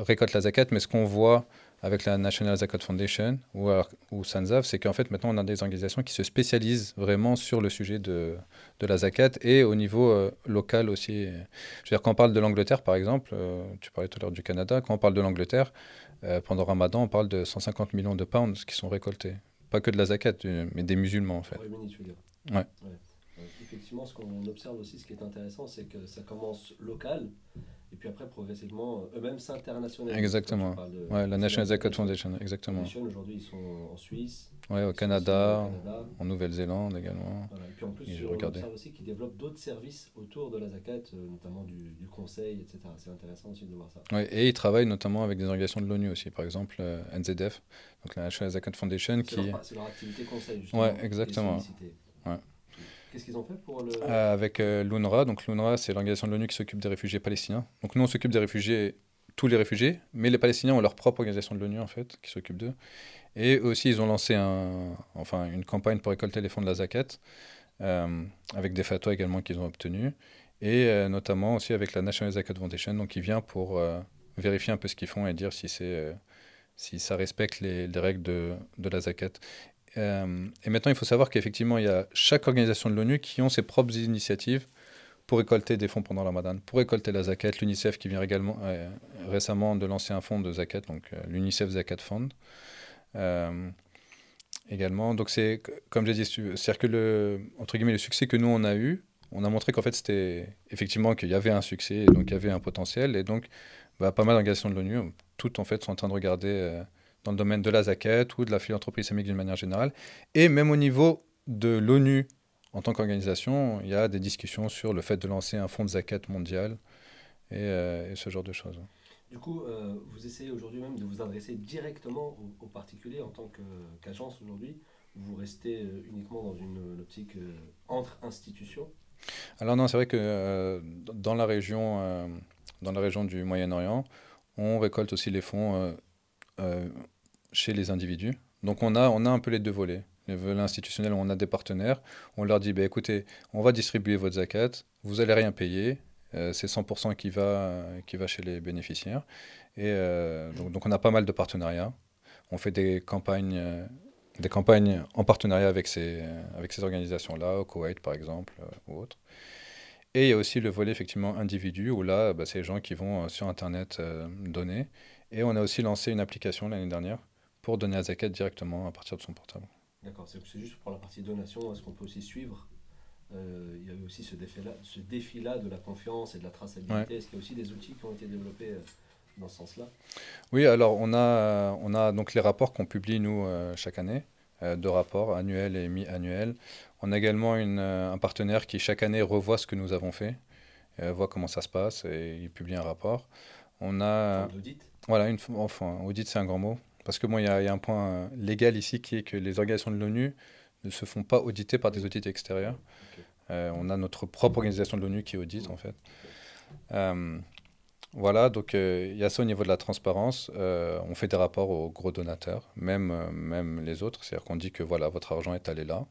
récoltent la zakat, mais ce qu'on voit avec la National Zakat Foundation ou, Sanzav, c'est qu'en fait maintenant on a des organisations qui se spécialisent vraiment sur le sujet de, la zakat et au niveau euh, local aussi. Je veux dire, quand on parle de l'Angleterre par exemple, euh, tu parlais tout à l'heure du Canada, quand on parle de l'Angleterre, euh, pendant Ramadan, on parle de 150 millions de pounds qui sont récoltés. Pas que de la zakat, mais des musulmans en fait. Ouais. ouais. Effectivement, ce qu'on observe aussi, ce qui est intéressant, c'est que ça commence local et puis après, progressivement, eux-mêmes s'internationalisent. Exactement. ouais, la National Zakat Foundation, exactement. Aujourd'hui, ils sont en Suisse. Ouais, au Canada, en Nouvelle-Zélande également. Voilà. Et puis en plus, et on observe aussi qu'ils développent d'autres services autour de la Zakat, euh, notamment du, du conseil, etc. C'est intéressant aussi de voir ça. Ouais, et ils travaillent notamment avec des organisations de l'ONU aussi, par exemple euh, NZF, donc la National Zakat Foundation. C'est qui... leur, leur, activité conseil, justement. Ouais, exactement. Ouais. Qu'est-ce qu'ils ont fait pour le... Euh, avec euh, l'UNRWA. Donc l'UNRWA, c'est l'organisation de l'ONU qui s'occupe des réfugiés palestiniens. Donc nous, on s'occupe des réfugiés, tous les réfugiés, mais les Palestiniens ont leur propre organisation de l'ONU, en fait, qui s'occupe d'eux. Et aussi, ils ont lancé un, enfin, une campagne pour récolter les fonds de la zakat, euh, avec des fatwas également qu'ils ont obtenus, et notamment aussi avec la National Zakat Foundation, donc qui vient pour vérifier un peu ce qu'ils font et dire si c'est si ça respecte les, les règles de, de, la zakat. Euh, et maintenant, il faut savoir qu'effectivement, il y a chaque organisation de l'ONU qui ont ses propres initiatives pour récolter des fonds pendant la Ramadan, pour récolter la zakat. L'UNICEF qui vient également euh, récemment de lancer un fonds de zakat, donc euh, l'UNICEF Zakat Fund. également, donc c'est comme j'ai dit, c'est que le entre guillemets le succès que nous on a eu, on a montré qu'en fait c'était effectivement qu'il y avait un succès, donc il y avait un potentiel, et donc bah, pas mal d'organisations de l'ONU, toutes en fait sont en train de regarder dans le domaine de la zakat ou de la philanthropie islamique d'une manière générale. Et même au niveau de l'ONU, en tant qu'organisation, il y a des discussions sur le fait de lancer un fonds de zakat mondial et, euh, ce genre de choses. Du coup, euh, vous essayez aujourd'hui même de vous adresser directement aux, particuliers en tant qu'agence aujourd'hui Vous restez euh, uniquement dans une optique entre institutions Alors non, c'est vrai que dans, la région, dans la région du Moyen-Orient, on récolte aussi les fonds euh, chez les individus. Donc on a, on a un peu les deux volets. Le volet institutionnel, on a des partenaires. On leur dit, bah, écoutez, on va distribuer votre zakat, vous allez rien payer. Euh, c'est 100% qui va, qui va chez les bénéficiaires. Et euh, donc, on a pas mal de partenariats. On fait des campagnes, des campagnes en partenariat avec ces, avec ces organisations-là, au Koweït par exemple, ou autres. Et il y a aussi le volet effectivement individu, où là, bah, c'est les gens qui vont sur Internet donner. Et on a aussi lancé une application l'année dernière pour donner la zakat directement à partir de son portable. D'accord, c'est juste pour la partie donation, est-ce qu'on peut aussi suivre euh, Il y a eu aussi ce défi-là ce défi -là de la confiance et de la traçabilité. Est-ce qu'il y a aussi des outils qui ont été développés euh, dans ce sens-là? Oui, alors on a, on a donc les rapports qu'on publie nous euh, chaque année, deux rapports annuels et mi-annuels. On a également une, un partenaire qui chaque année revoit ce que nous avons fait, voit comment ça se passe et il publie un rapport. On a. Voilà, une, enfin, audit, c'est un grand mot. Parce que bon, il y, a un point légal ici qui est que les organisations de l'ONU ne se font pas auditer par des audits extérieurs. Euh, on a notre propre organisation de l'ONU qui audite, en fait. Euh, voilà, donc euh, il y a ça au niveau de la transparence. on fait des rapports aux gros donateurs, même, même les autres. C'est-à-dire qu'on dit que voilà, votre argent est allé là.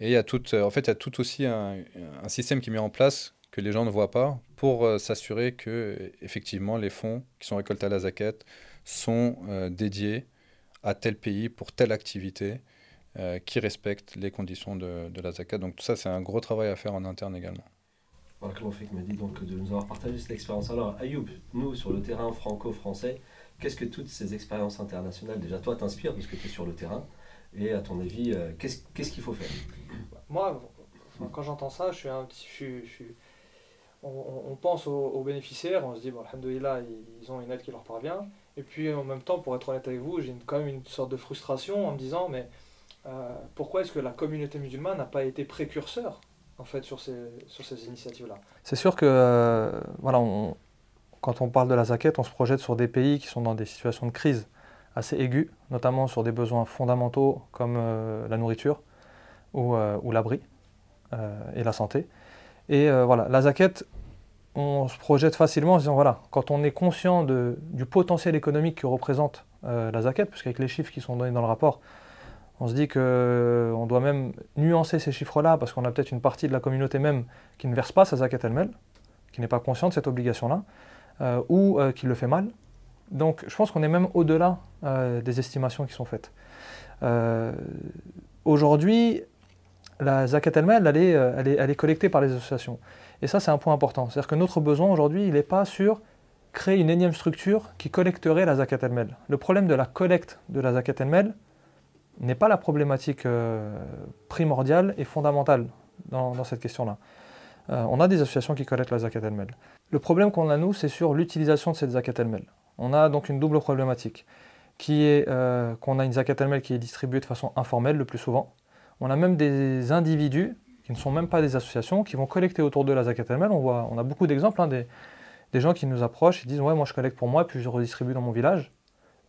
Et il y a tout, en fait, il y a tout aussi un, un, système qui est mis en place que les gens ne voient pas pour euh, s'assurer que effectivement les fonds qui sont récoltés à la zakat sont euh, dédiés à tel pays pour telle activité euh, qui respecte les conditions de, de, la zakat. Donc tout ça, c'est un gros travail à faire en interne également. Voilà, fait m'a dit donc de nous avoir partagé cette expérience. Alors Ayoub, nous sur le terrain franco-français, qu'est-ce que toutes ces expériences internationales, déjà toi t'inspirent parce que tu es sur le terrain, et à ton avis, qu'est-ce qu'il faut faire? Moi, quand j'entends ça, je suis un petit... Je suis, on, pense aux, bénéficiaires, on se dit, bon, alhamdoulilah, ils ont une aide qui leur parvient. Et puis en même temps, pour être honnête avec vous, j'ai quand même une sorte de frustration en me disant, mais euh, pourquoi est-ce que la communauté musulmane n'a pas été précurseur en fait sur ces, sur ces initiatives-là? C'est sûr que euh, voilà, quand on parle de la zakat, on se projette sur des pays qui sont dans des situations de crise assez aiguës, notamment sur des besoins fondamentaux comme euh, la nourriture ou, ou l'abri et la santé. Et voilà, la zakat, on se projette facilement en se disant voilà, quand on est conscient du potentiel économique que représente euh, la zakat, puisqu'avec les chiffres qui sont donnés dans le rapport, on se dit qu'on doit même nuancer ces chiffres-là, parce qu'on a peut-être une partie de la communauté même qui ne verse pas sa zakat elle-même, qui n'est pas consciente de cette obligation-là, euh, ou euh, qui le fait mal. Donc je pense qu'on est même au-delà des estimations qui sont faites. Aujourd'hui, la zakat elle-même, elle, elle, elle est collectée par les associations. Et ça, c'est un point important. C'est-à-dire que notre besoin aujourd'hui, il n'est pas sur créer une énième structure qui collecterait la zakat el-mel. Le problème de la collecte de la zakat el-mel n'est pas la problématique euh, primordiale et fondamentale dans, cette question-là. Euh, on a des associations qui collectent la zakat el-mel. Le problème qu'on a, nous, c'est sur l'utilisation de cette zakat el-mel. On a donc une double problématique, qui est euh, qu'on a une zakat el-mel qui est distribuée de façon informelle le plus souvent. On a même des individus qui ne sont même pas des associations, qui vont collecter autour de la zakat el-mel. On, on a beaucoup d'exemples, hein, des, gens qui nous approchent et disent Ouais, moi je collecte pour moi, puis je redistribue dans mon village.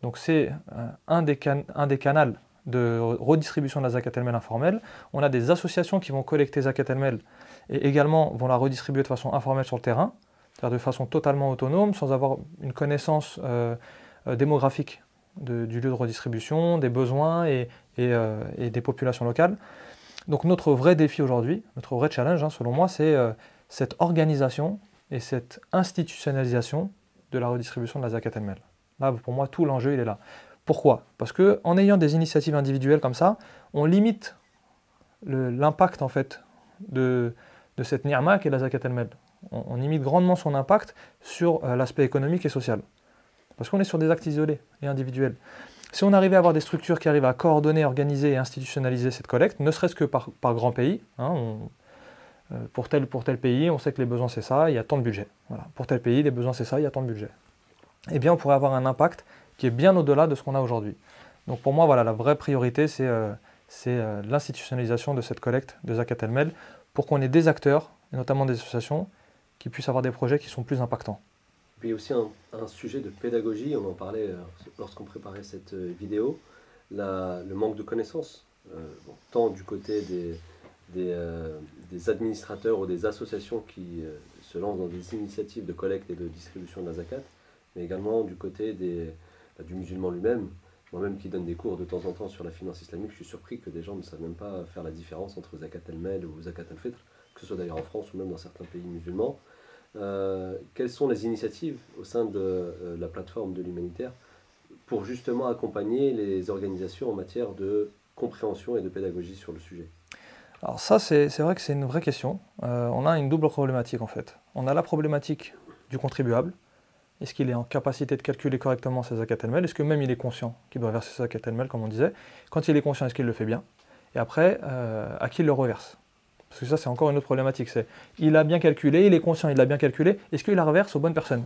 Donc c'est euh, un, des des canaux de redistribution de la zakat el-mel informelle. On a des associations qui vont collecter zakat el-mel et également vont la redistribuer de façon informelle sur le terrain, c'est-à-dire de façon totalement autonome, sans avoir une connaissance euh, euh, démographique du lieu de redistribution, des besoins et, des populations locales. Donc notre vrai défi aujourd'hui, notre vrai challenge, hein, selon moi, c'est cette organisation et cette institutionnalisation de la redistribution de la zakat el-mel. Là, pour moi, tout l'enjeu, il est là. Pourquoi? Parce qu'en ayant des initiatives individuelles comme ça, on limite l'impact en fait de, de cette ni'ma qui est la zakat el-mel. On, limite grandement son impact sur euh, l'aspect économique et social. Parce qu'on est sur des actes isolés et individuels. Si on arrivait à avoir des structures qui arrivent à coordonner, organiser et institutionnaliser cette collecte, ne serait-ce que par, par grand pays, hein, euh, pour tel, pour tel pays, on sait que les besoins c'est ça, il y a tant de budget. Voilà. Pour tel pays, les besoins c'est ça, il y a tant de budget. Eh bien, on pourrait avoir un impact qui est bien au-delà de ce qu'on a aujourd'hui. Donc pour moi, voilà, la vraie priorité, c'est euh, euh, l'institutionnalisation de cette collecte de Zakat pour qu'on ait des acteurs, et notamment des associations, qui puissent avoir des projets qui sont plus impactants. Puis aussi un, sujet de pédagogie, on en parlait lorsqu'on préparait cette vidéo, la, le manque de connaissances, tant du côté des, des, administrateurs ou des associations qui euh, se lancent dans des initiatives de collecte et de distribution de la zakat, mais également du côté des, bah, du musulman lui-même. Moi-même qui donne des cours de temps en temps sur la finance islamique, je suis surpris que des gens ne savent même pas faire la différence entre zakat al-mel ou zakat al-fitr, que ce soit d'ailleurs en France ou même dans certains pays musulmans. Euh, quelles sont les initiatives au sein de euh, la plateforme de l'humanitaire pour justement accompagner les organisations en matière de compréhension et de pédagogie sur le sujet? Alors ça, c'est vrai que c'est une vraie question. Euh, on a une double problématique en fait. On a la problématique du contribuable. Est-ce qu'il est en capacité de calculer correctement ses zakat Est-ce que même il est conscient qu'il doit verser ses zakat comme on disait? Quand il est conscient, est-ce qu'il le fait bien? Et après, à qui il le reverse? Parce que ça, c'est encore une autre problématique. C'est il a bien calculé, il est conscient, il l'a bien calculé. Est-ce qu'il la reverse aux bonnes personnes?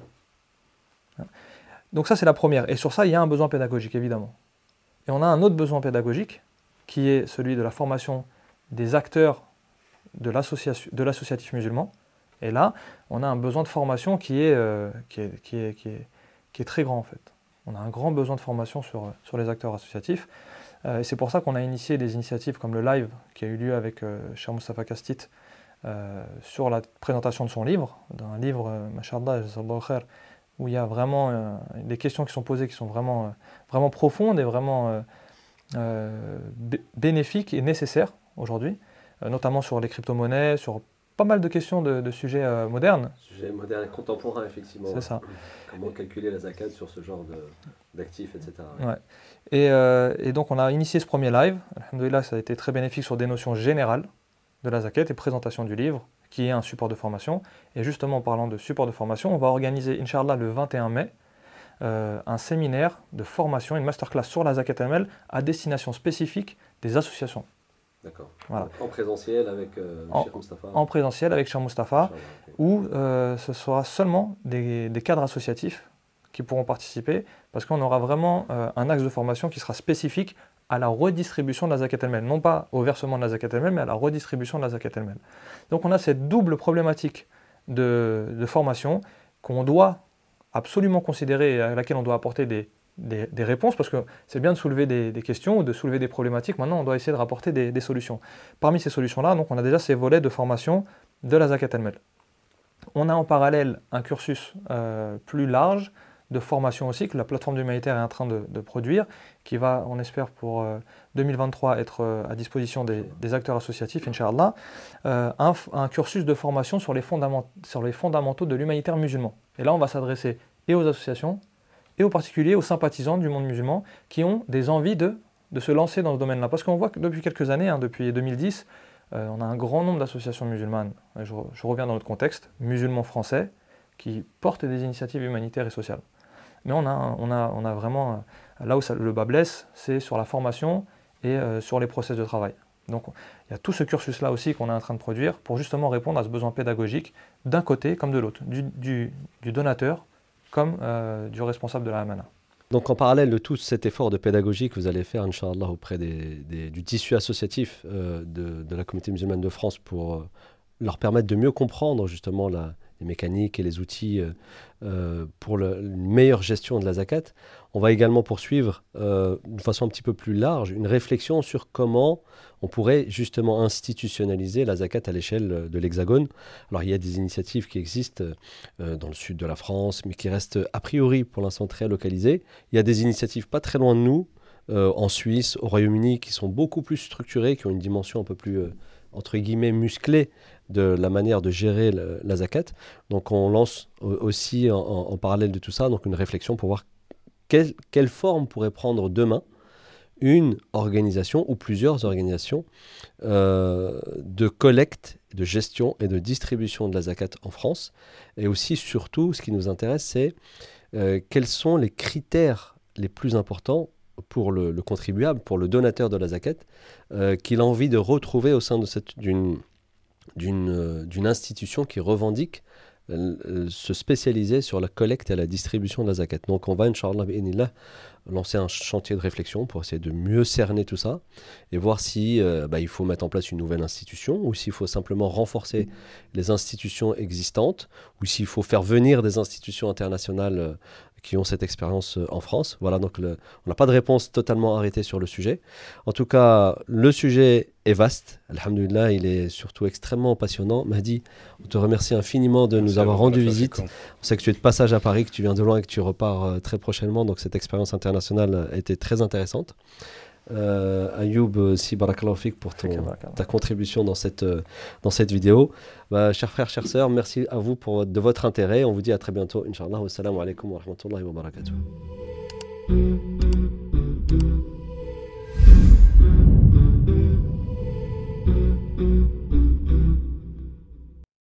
Donc ça, c'est la première. Et sur ça, il y a un besoin pédagogique, évidemment. Et on a un autre besoin pédagogique, qui est celui de la formation des acteurs de l'associatif musulman. Et là, on a un besoin de formation qui est, euh, qui, est, qui, est, qui, est, très grand en fait. On a un grand besoin de formation sur, sur les acteurs associatifs. Euh, c'est pour ça qu'on a initié des initiatives comme le live qui a eu lieu avec euh, Cher Mustafa Kastit euh, sur la présentation de son livre, d'un livre, euh, où il y a vraiment des questions qui sont posées qui sont vraiment, vraiment profondes et vraiment bénéfiques et nécessaires aujourd'hui, notamment sur les crypto-monnaies, sur pas mal de questions de, sujets euh, modernes. Sujets modernes et contemporains, effectivement. C'est ça. Comment calculer la zakat sur ce genre d'actifs, etc. Ouais. Et, euh, et, donc, on a initié ce premier live. Alhamdoulilah, ça a été très bénéfique sur des notions générales de la zakat et présentation du livre, qui est un support de formation. Et justement, en parlant de support de formation, on va organiser, Inch'Allah, le 21 mai, un séminaire de formation, une masterclass sur la zakat ML à destination spécifique des associations. D'accord. En présentiel avec euh, Mustafa En présentiel avec Cheikh Mustafa, où euh, ce sera seulement des, cadres associatifs qui pourront participer, parce qu'on aura vraiment euh, un axe de formation qui sera spécifique à la redistribution de la zakat el non pas au versement de la zakat el mais à la redistribution de la zakat el Donc on a cette double problématique de, de formation qu'on doit absolument considérer et à laquelle on doit apporter des, des, réponses, parce que c'est bien de soulever des, questions ou de soulever des problématiques. Maintenant, on doit essayer de rapporter des, solutions. Parmi ces solutions-là, on a déjà ces volets de formation de la Zakat el On a en parallèle un cursus euh, plus large de formation aussi que la plateforme humanitaire est en train de, produire, qui va, on espère, pour 2023 être à disposition des, acteurs associatifs, Inch'Allah, un, un, cursus de formation sur les, sur les fondamentaux de l'humanitaire musulman. Et là, on va s'adresser et aux associations, et aux particuliers, aux sympathisants du monde musulman, qui ont des envies de, de se lancer dans ce domaine-là. Parce qu'on voit que depuis quelques années, hein, depuis 2010, euh, on a un grand nombre d'associations musulmanes, je, reviens dans notre contexte, musulmans français, qui portent des initiatives humanitaires et sociales. Mais on a, on a, on a vraiment, euh, là où le bas blesse, c'est sur la formation et euh, sur les process de travail. Donc il y a tout ce cursus-là aussi qu'on est en train de produire pour justement répondre à ce besoin pédagogique d'un côté comme de l'autre, du, du, du, donateur comme du responsable de la Hamana. Donc en parallèle de tout cet effort de pédagogie que vous allez faire, Inch'Allah, auprès des, du tissu associatif euh, de, la communauté musulmane de France pour euh, leur permettre de mieux comprendre justement la, les mécaniques et les outils euh, euh, pour une meilleure gestion de la zakat. On va également poursuivre euh, d'une façon un petit peu plus large une réflexion sur comment on pourrait justement institutionnaliser la zakat à l'échelle de l'Hexagone. Alors il y a des initiatives qui existent dans le sud de la France, mais qui restent a priori pour l'instant très localisées. Il y a des initiatives pas très loin de nous, en Suisse, au Royaume-Uni, qui sont beaucoup plus structurées, qui ont une dimension un peu plus entre guillemets musclée de la manière de gérer la zakat. Donc on lance aussi en, parallèle de tout ça donc une réflexion pour voir quelle, forme pourrait prendre demain une organisation ou plusieurs organisations euh, de collecte, de gestion et de distribution de la zakat en France? Et aussi, surtout, ce qui nous intéresse, c'est euh, quels sont les critères les plus importants pour le, contribuable, pour le donateur de la zakat, euh, qu'il a envie de retrouver au sein d'une institution qui revendique se spécialiser sur la collecte et la distribution de la zakat. Donc on va, Inch'Allah, lancer un chantier de réflexion pour essayer de mieux cerner tout ça et voir si euh, bah, il faut mettre en place une nouvelle institution ou s'il faut simplement renforcer les institutions existantes ou s'il faut faire venir des institutions internationales qui ont cette expérience euh, en France. Voilà, donc on n'a pas de réponse totalement arrêtée sur le sujet. En tout cas, le sujet est vaste. Alhamdulillah, il est surtout extrêmement passionnant. Mahdi, on te remercie infiniment de nous avoir rendu visite. On sait que tu es de passage à Paris, que tu viens de loin et que tu repars euh, très prochainement. Donc cette expérience internationale a été très intéressante. Euh, Ayoub, euh, Sibarakalafik pour ta contribution dans cette, euh, dans cette vidéo. Bah, chers frères, chères sœurs, merci à vous pour, de votre intérêt. On vous dit à très bientôt, Inch'Allah. Wassalamu alaikum wa rahmatullahi wa barakatuh.